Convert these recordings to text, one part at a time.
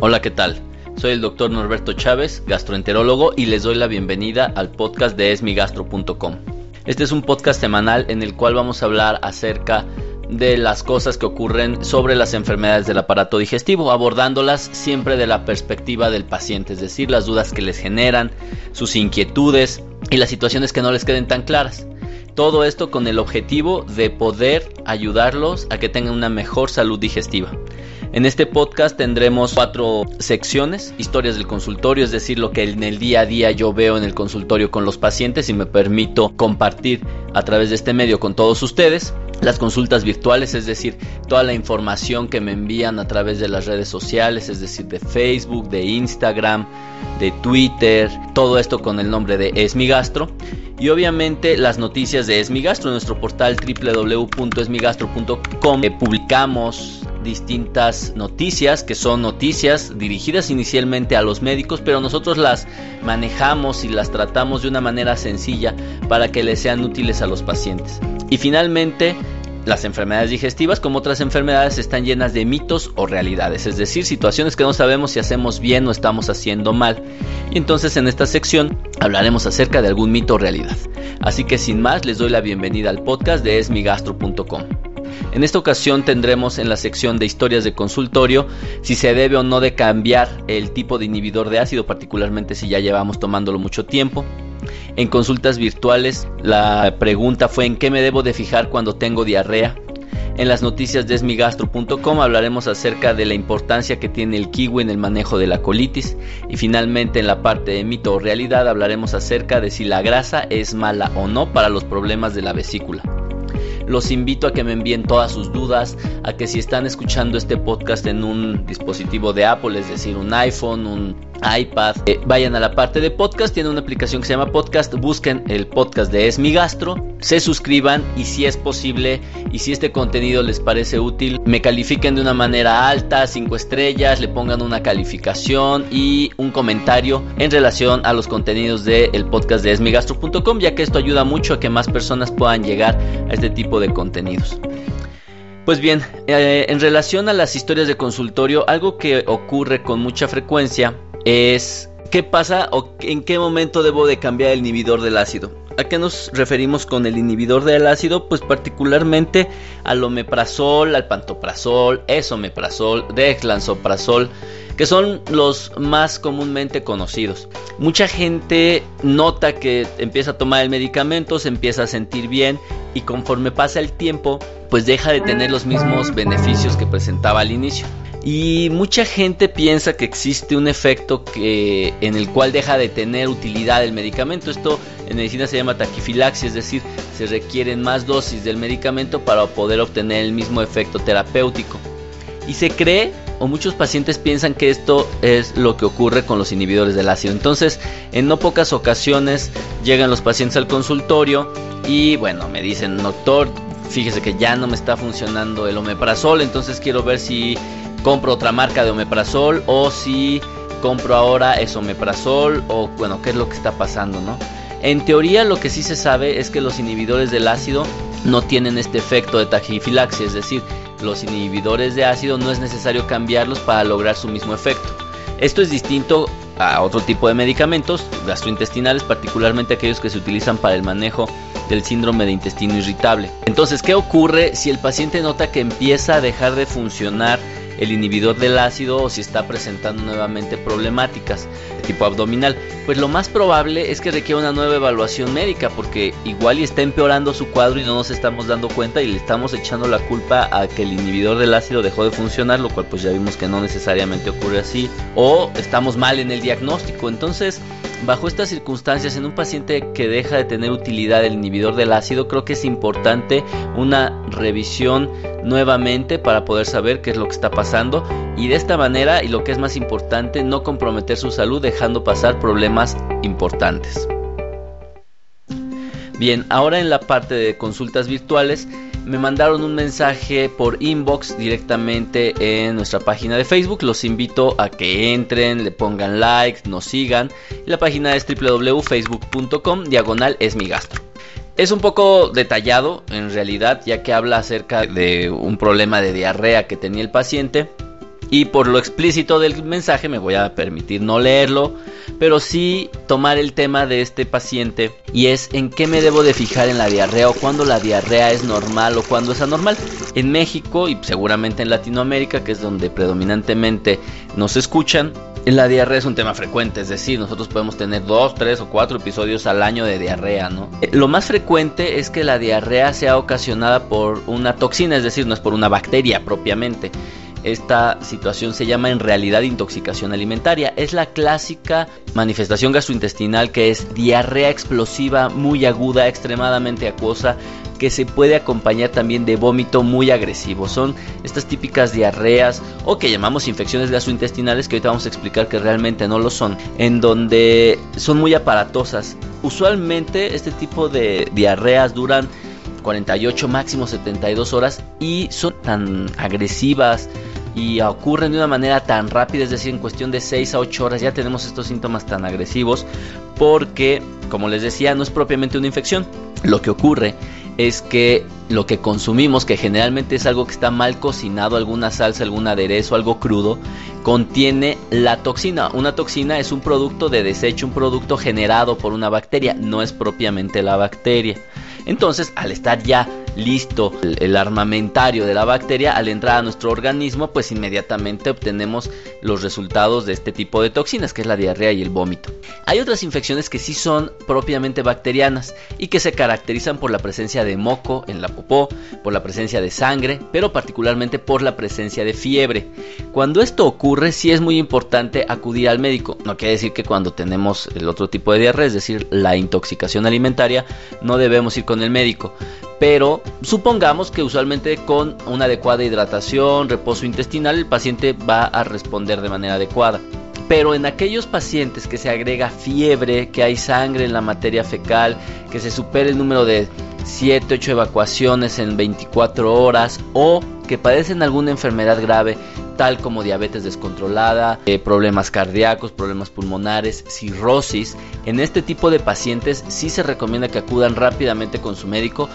Hola, ¿qué tal? Soy el doctor Norberto Chávez, gastroenterólogo, y les doy la bienvenida al podcast de esmigastro.com. Este es un podcast semanal en el cual vamos a hablar acerca de las cosas que ocurren sobre las enfermedades del aparato digestivo, abordándolas siempre de la perspectiva del paciente, es decir, las dudas que les generan, sus inquietudes y las situaciones que no les queden tan claras. Todo esto con el objetivo de poder ayudarlos a que tengan una mejor salud digestiva. En este podcast tendremos cuatro secciones, historias del consultorio, es decir, lo que en el día a día yo veo en el consultorio con los pacientes y me permito compartir a través de este medio con todos ustedes. Las consultas virtuales, es decir, toda la información que me envían a través de las redes sociales, es decir, de Facebook, de Instagram, de Twitter, todo esto con el nombre de Esmigastro. Y obviamente las noticias de Esmigastro, en nuestro portal www.esmigastro.com, publicamos distintas noticias que son noticias dirigidas inicialmente a los médicos, pero nosotros las manejamos y las tratamos de una manera sencilla para que les sean útiles a los pacientes. Y finalmente, las enfermedades digestivas, como otras enfermedades, están llenas de mitos o realidades, es decir, situaciones que no sabemos si hacemos bien o estamos haciendo mal. Y entonces en esta sección hablaremos acerca de algún mito o realidad. Así que sin más, les doy la bienvenida al podcast de esmigastro.com. En esta ocasión tendremos en la sección de historias de consultorio si se debe o no de cambiar el tipo de inhibidor de ácido, particularmente si ya llevamos tomándolo mucho tiempo. En consultas virtuales la pregunta fue en qué me debo de fijar cuando tengo diarrea. En las noticias de esmigastro.com hablaremos acerca de la importancia que tiene el kiwi en el manejo de la colitis y finalmente en la parte de mito o realidad hablaremos acerca de si la grasa es mala o no para los problemas de la vesícula. Los invito a que me envíen todas sus dudas, a que si están escuchando este podcast en un dispositivo de Apple, es decir, un iPhone, un iPad, eh, vayan a la parte de podcast, tiene una aplicación que se llama podcast, busquen el podcast de Es Gastro, se suscriban y si es posible y si este contenido les parece útil, me califiquen de una manera alta, 5 estrellas, le pongan una calificación y un comentario en relación a los contenidos del podcast de esmigastro.com, ya que esto ayuda mucho a que más personas puedan llegar a este tipo de contenidos. Pues bien, eh, en relación a las historias de consultorio, algo que ocurre con mucha frecuencia es qué pasa o en qué momento debo de cambiar el inhibidor del ácido. ¿A qué nos referimos con el inhibidor del ácido? Pues particularmente al omeprazol, al pantoprazol, esomeprazol, dexlansoprazol, que son los más comúnmente conocidos. Mucha gente nota que empieza a tomar el medicamento, se empieza a sentir bien y conforme pasa el tiempo, pues deja de tener los mismos beneficios que presentaba al inicio. Y mucha gente piensa que existe un efecto que, en el cual deja de tener utilidad el medicamento. Esto en medicina se llama taquifilaxia, es decir, se requieren más dosis del medicamento para poder obtener el mismo efecto terapéutico. Y se cree, o muchos pacientes piensan que esto es lo que ocurre con los inhibidores del ácido. Entonces, en no pocas ocasiones llegan los pacientes al consultorio y bueno, me dicen, doctor, fíjese que ya no me está funcionando el omeprazol, entonces quiero ver si compro otra marca de omeprazol o si compro ahora es omeprazol o bueno, qué es lo que está pasando, ¿no? En teoría lo que sí se sabe es que los inhibidores del ácido no tienen este efecto de taquifilaxia, es decir, los inhibidores de ácido no es necesario cambiarlos para lograr su mismo efecto. Esto es distinto a otro tipo de medicamentos gastrointestinales, particularmente aquellos que se utilizan para el manejo del síndrome de intestino irritable. Entonces, ¿qué ocurre si el paciente nota que empieza a dejar de funcionar el inhibidor del ácido o si está presentando nuevamente problemáticas de tipo abdominal. Pues lo más probable es que requiera una nueva evaluación médica porque igual y está empeorando su cuadro y no nos estamos dando cuenta y le estamos echando la culpa a que el inhibidor del ácido dejó de funcionar, lo cual pues ya vimos que no necesariamente ocurre así, o estamos mal en el diagnóstico. Entonces, bajo estas circunstancias, en un paciente que deja de tener utilidad el inhibidor del ácido, creo que es importante una revisión nuevamente para poder saber qué es lo que está pasando y de esta manera, y lo que es más importante, no comprometer su salud dejando pasar problemas importantes. Bien, ahora en la parte de consultas virtuales me mandaron un mensaje por inbox directamente en nuestra página de Facebook. Los invito a que entren, le pongan like, nos sigan. la página es www.facebook.com diagonal es mi gastro. Es un poco detallado en realidad ya que habla acerca de un problema de diarrea que tenía el paciente y por lo explícito del mensaje me voy a permitir no leerlo, pero sí tomar el tema de este paciente y es en qué me debo de fijar en la diarrea o cuándo la diarrea es normal o cuándo es anormal. En México y seguramente en Latinoamérica, que es donde predominantemente nos escuchan, la diarrea es un tema frecuente, es decir, nosotros podemos tener dos, tres o cuatro episodios al año de diarrea, ¿no? Eh, lo más frecuente es que la diarrea sea ocasionada por una toxina, es decir, no es por una bacteria propiamente. Esta situación se llama en realidad intoxicación alimentaria. Es la clásica manifestación gastrointestinal que es diarrea explosiva muy aguda, extremadamente acuosa, que se puede acompañar también de vómito muy agresivo. Son estas típicas diarreas o que llamamos infecciones gastrointestinales que ahorita vamos a explicar que realmente no lo son, en donde son muy aparatosas. Usualmente este tipo de diarreas duran 48 máximo 72 horas y son tan agresivas, y ocurren de una manera tan rápida, es decir, en cuestión de 6 a 8 horas ya tenemos estos síntomas tan agresivos porque, como les decía, no es propiamente una infección. Lo que ocurre es que lo que consumimos, que generalmente es algo que está mal cocinado, alguna salsa, algún aderezo, algo crudo, contiene la toxina. Una toxina es un producto de desecho, un producto generado por una bacteria, no es propiamente la bacteria. Entonces, al estar ya listo el, armamentario de la bacteria, al entrar a nuestro organismo, pues inmediatamente obtenemos los resultados de este tipo de toxinas, que es la diarrea y el vómito. Hay otras infecciones que sí son propiamente bacterianas y que se caracterizan por la presencia de moco en la popó, por la presencia de sangre, pero particularmente por la presencia de fiebre. Cuando esto ocurre, sí es muy importante acudir al médico. No quiere decir que cuando tenemos el otro tipo de diarrea, es decir, la intoxicación alimentaria, no debemos ir con el médico. Pero supongamos que usualmente con una adecuada hidratación, reposo intestinal, el paciente va a responder de manera adecuada. Pero en aquellos pacientes que se agrega fiebre, que hay sangre en la materia fecal, que se supera el número de 7, 8 evacuaciones en 24 horas o que padecen alguna enfermedad grave tal como diabetes descontrolada, eh, problemas cardíacos, problemas pulmonares, cirrosis. En este tipo de pacientes sí se recomienda que acudan rápidamente con su médico.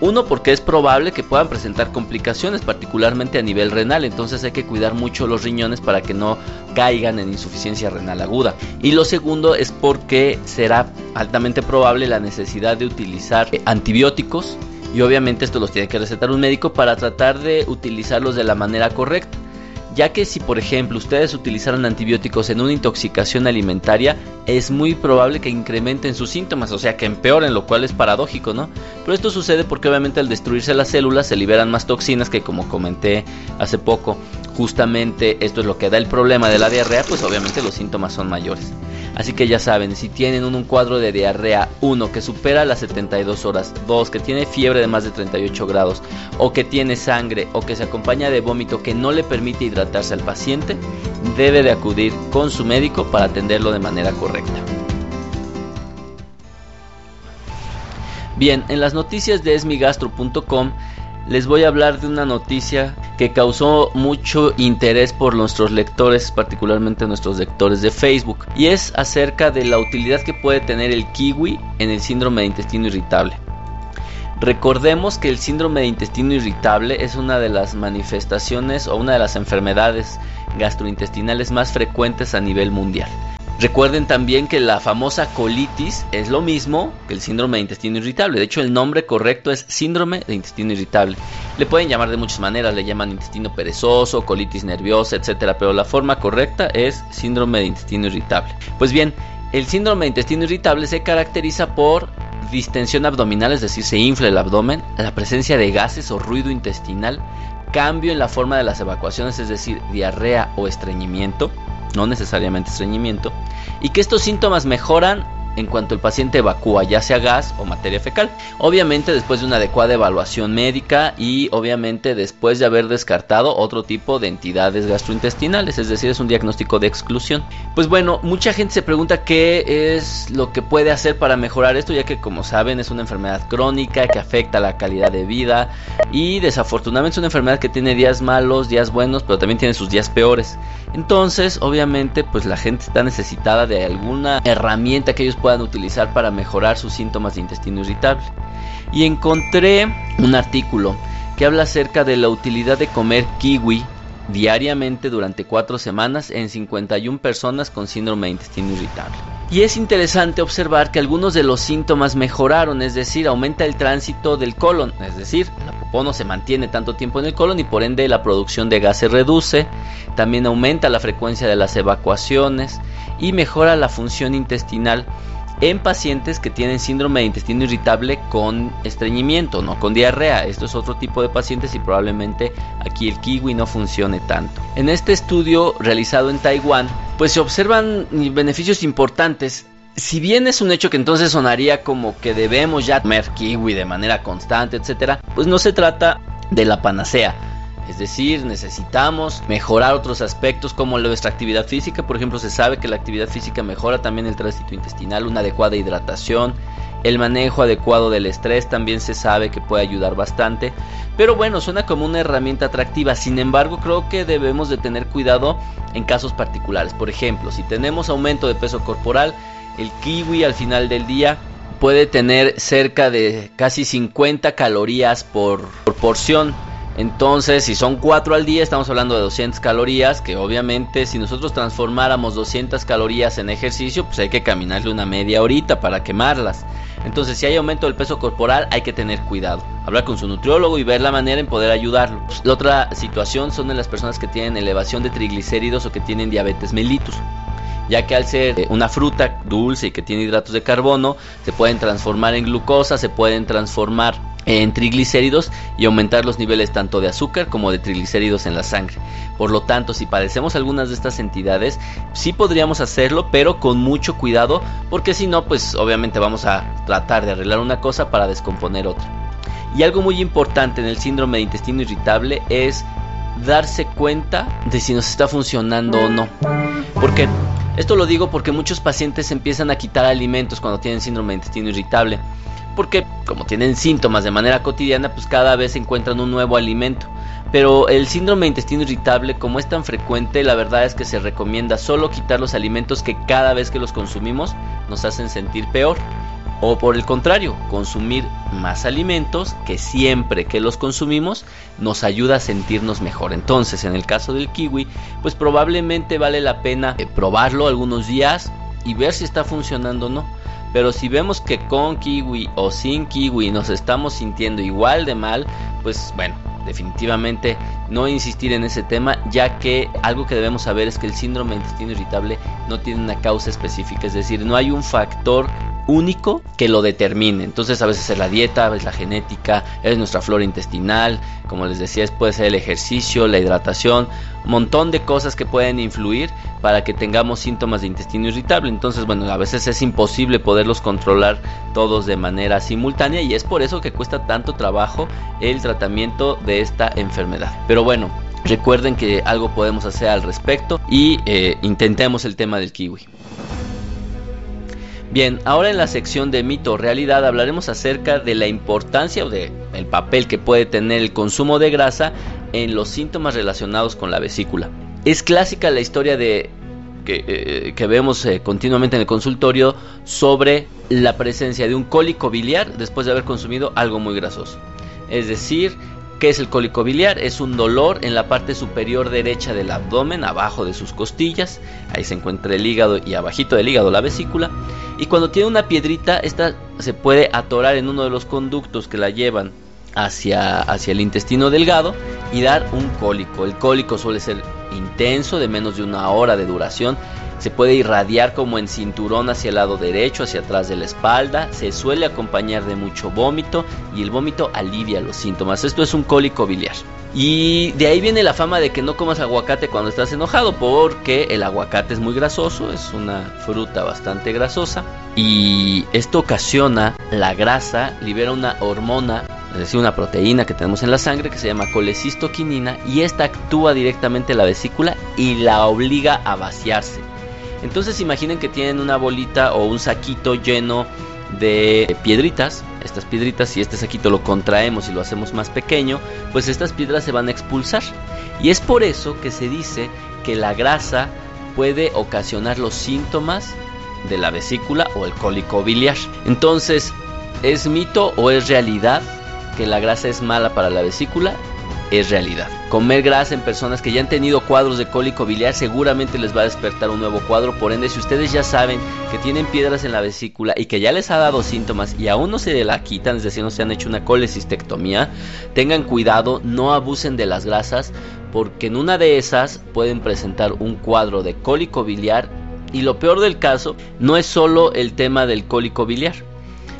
Uno, porque es probable que puedan presentar complicaciones, particularmente a nivel renal, entonces hay que cuidar mucho los riñones para que no caigan en insuficiencia renal aguda. Y lo segundo es porque será altamente probable la necesidad de utilizar eh, antibióticos y obviamente esto los tiene que recetar un médico para tratar de utilizarlos de la manera correcta ya que si por ejemplo ustedes utilizaron antibióticos en una intoxicación alimentaria, es muy probable que incrementen sus síntomas, o sea que empeoren, lo cual es paradójico, ¿no? Pero esto sucede porque obviamente al destruirse las células se liberan más toxinas que como comenté hace poco, justamente esto es lo que da el problema de la diarrea, pues obviamente los síntomas son mayores. Así que ya saben, si tienen un, cuadro de diarrea 1 que supera las 72 horas, 2 que tiene fiebre de más de 38 grados, o que tiene sangre, o que se acompaña de vómito que no le permite hidratarse al paciente, debe de acudir con su médico para atenderlo de manera correcta. Bien, en las noticias de esmigastro.com les voy a hablar de una noticia que causó mucho interés por nuestros lectores, particularmente nuestros lectores de Facebook, y es acerca de la utilidad que puede tener el kiwi en el síndrome de intestino irritable. Recordemos que el síndrome de intestino irritable es una de las manifestaciones o una de las enfermedades gastrointestinales más frecuentes a nivel mundial. Recuerden también que la famosa colitis es lo mismo que el síndrome de intestino irritable. De hecho, el nombre correcto es síndrome de intestino irritable. Le pueden llamar de muchas maneras, le llaman intestino perezoso, colitis nerviosa, etcétera, pero la forma correcta es síndrome de intestino irritable. Pues bien, el síndrome de intestino irritable se caracteriza por distensión abdominal, es decir, se infla el abdomen, la presencia de gases o ruido intestinal, cambio en la forma de las evacuaciones, es decir, diarrea o estreñimiento, no necesariamente estreñimiento, y que estos síntomas mejoran en cuanto el paciente evacúa, ya sea gas o materia fecal. Obviamente después de una adecuada evaluación médica y obviamente después de haber descartado otro tipo de entidades gastrointestinales, es decir, es un diagnóstico de exclusión. Pues bueno, mucha gente se pregunta qué es lo que puede hacer para mejorar esto, ya que como saben es una enfermedad crónica que afecta la calidad de vida y desafortunadamente es una enfermedad que tiene días malos, días buenos, pero también tiene sus días peores. Entonces, obviamente, pues la gente está necesitada de alguna herramienta que ellos puedan utilizar para mejorar sus síntomas de intestino irritable. Y encontré un artículo que habla acerca de la utilidad de comer kiwi diariamente durante 4 semanas en 51 personas con síndrome de intestino irritable. Y es interesante observar que algunos de los síntomas mejoraron, es decir, aumenta el tránsito del colon, es decir, la popó no se mantiene tanto tiempo en el colon y por ende la producción de gas se reduce, también aumenta la frecuencia de las evacuaciones y mejora la función intestinal en pacientes que tienen síndrome de intestino irritable con estreñimiento, no con diarrea. Esto es otro tipo de pacientes y probablemente aquí el kiwi no funcione tanto. En este estudio realizado en Taiwán, pues se observan beneficios importantes si bien es un hecho que entonces sonaría como que debemos ya comer kiwi de manera constante, etcétera, pues no se trata de la panacea. Es decir, necesitamos mejorar otros aspectos como nuestra actividad física. Por ejemplo, se sabe que la actividad física mejora también el tránsito intestinal, una adecuada hidratación, el manejo adecuado del estrés también se sabe que puede ayudar bastante. Pero bueno, suena como una herramienta atractiva. Sin embargo, creo que debemos de tener cuidado en casos particulares. Por ejemplo, si tenemos aumento de peso corporal, el kiwi al final del día puede tener cerca de casi 50 calorías por, por porción entonces, si son 4 al día, estamos hablando de 200 calorías, que obviamente si nosotros transformáramos 200 calorías en ejercicio, pues hay que caminarle una media horita para quemarlas. Entonces, si hay aumento del peso corporal, hay que tener cuidado. Hablar con su nutriólogo y ver la manera en poder ayudarlo. la otra situación son de las personas que tienen elevación de triglicéridos o que tienen diabetes mellitus ya que al ser una fruta dulce y que tiene hidratos de carbono, se pueden transformar en glucosa, se pueden transformar en triglicéridos y aumentar los niveles tanto de azúcar como de triglicéridos en la sangre. Por lo tanto, si padecemos algunas de estas entidades, sí podríamos hacerlo, pero con mucho cuidado, porque si no, pues obviamente vamos a tratar de arreglar una cosa para descomponer otra. Y algo muy importante en el síndrome de intestino irritable es darse cuenta de si nos está funcionando o no. Porque esto lo digo porque muchos pacientes empiezan a quitar alimentos cuando tienen síndrome de intestino irritable porque como tienen síntomas de manera cotidiana, pues cada vez encuentran un nuevo alimento. Pero el síndrome de intestino irritable, como es tan frecuente, la verdad es que se recomienda solo quitar los alimentos que cada vez que los consumimos nos hacen sentir peor. O por el contrario, consumir más alimentos que siempre que los consumimos nos ayuda a sentirnos mejor. Entonces, en el caso del kiwi, pues probablemente vale la pena eh, probarlo algunos días y ver si está funcionando o no. Pero si vemos que con kiwi o sin kiwi nos estamos sintiendo igual de mal, pues bueno, definitivamente no insistir en ese tema, ya que algo que debemos saber es que el síndrome de intestino irritable no tiene una causa específica, es decir, no hay un factor único que lo determine. Entonces a veces es la dieta, veces la genética, es nuestra flora intestinal, como les decía, puede ser el ejercicio, la hidratación, un montón de cosas que pueden influir para que tengamos síntomas de intestino irritable. Entonces, bueno, a veces es imposible poderlos controlar todos de manera simultánea y es por eso que cuesta tanto trabajo el tratamiento de esta enfermedad. Pero bueno, recuerden que algo podemos hacer al respecto y eh, intentemos el tema del kiwi. Bien, ahora en la sección de mito realidad hablaremos acerca de la importancia o de el papel que puede tener el consumo de grasa en los síntomas relacionados con la vesícula. Es clásica la historia de que, eh, vemos eh, continuamente en el consultorio sobre la presencia de un cólico biliar después de haber consumido algo muy grasoso. Es decir, ¿Qué es el cólico biliar? Es un dolor en la parte superior derecha del abdomen, abajo de sus costillas. Ahí se encuentra el hígado y abajito del hígado la vesícula. Y cuando tiene una piedrita, esta se puede atorar en uno de los conductos que la llevan hacia, hacia el intestino delgado y dar un cólico. El cólico suele ser intenso, de menos de una hora de duración. Se puede irradiar como en cinturón hacia el lado derecho, hacia atrás de la espalda, se suele acompañar de mucho vómito y el vómito alivia los síntomas. Esto es un cólico biliar. Y de ahí viene la fama de que no comas aguacate cuando estás enojado, porque el aguacate es muy grasoso, es una fruta bastante grasosa. Y esto ocasiona la grasa, libera una hormona, es decir, una proteína que tenemos en la sangre que se llama colecistoquinina, y esta actúa directamente en la vesícula y la obliga a vaciarse. Entonces imaginen que tienen una bolita o un saquito lleno de piedritas, estas piedritas, si este saquito lo contraemos y lo hacemos más pequeño, pues estas piedras se van a expulsar. Y es por eso que se dice que la grasa puede ocasionar los síntomas de la vesícula o el cólico biliar. Entonces, ¿es mito o es realidad que la grasa es mala para la vesícula? Es realidad. Comer grasa en personas que ya han tenido cuadros de cólico biliar seguramente les va a despertar un nuevo cuadro. Por ende, si ustedes ya saben que tienen piedras en la vesícula y que ya les ha dado síntomas y aún no se la quitan, es decir, no se han hecho una colecistectomía, tengan cuidado, no abusen de las grasas porque en una de esas pueden presentar un cuadro de cólico biliar y lo peor del caso no es solo el tema del cólico biliar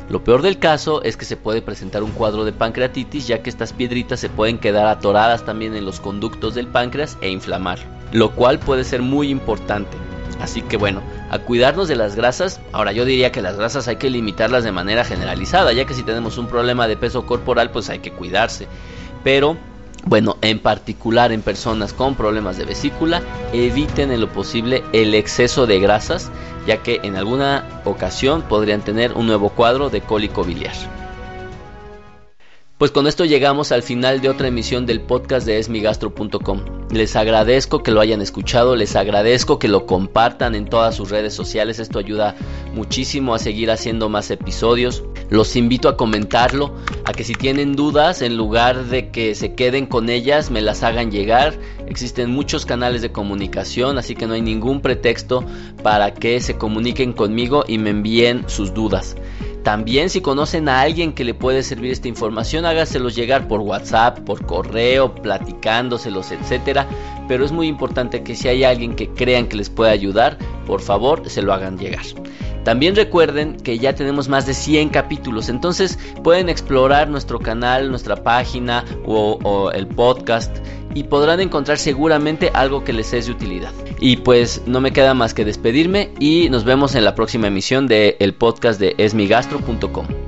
lo peor del caso es que se puede presentar un cuadro de pancreatitis ya que estas piedritas se pueden quedar atoradas también en los conductos del páncreas e inflamar, lo cual puede ser muy importante. Así que bueno, a cuidarnos de las grasas, ahora yo diría que las grasas hay que limitarlas de manera generalizada, ya que si tenemos un problema de peso corporal pues hay que cuidarse. Pero bueno, en particular en personas con problemas de vesícula, eviten en lo posible el exceso de grasas, ya que en alguna ocasión podrían tener un nuevo cuadro de cólico biliar. Pues con esto llegamos al final de otra emisión del podcast de esmigastro.com. Les agradezco que lo hayan escuchado, les agradezco que lo compartan en todas sus redes sociales, esto ayuda muchísimo a seguir haciendo más episodios. Los invito a comentarlo, a que si tienen dudas, en lugar de que se queden con ellas, me las hagan llegar. Existen muchos canales de comunicación, así que no hay ningún pretexto para que se comuniquen conmigo y me envíen sus dudas. También si conocen a alguien que le puede servir esta información, hágaselos llegar por WhatsApp, por correo, platicándoselos, etcétera. Pero es muy importante que si hay alguien que crean que les puede ayudar, por favor se lo hagan llegar. También recuerden que ya tenemos más de 100 capítulos, entonces pueden explorar nuestro canal, nuestra página o, el podcast y podrán encontrar seguramente algo que les es de utilidad. Y pues no me queda más que despedirme y nos vemos en la próxima emisión del el podcast de esmigastro.com.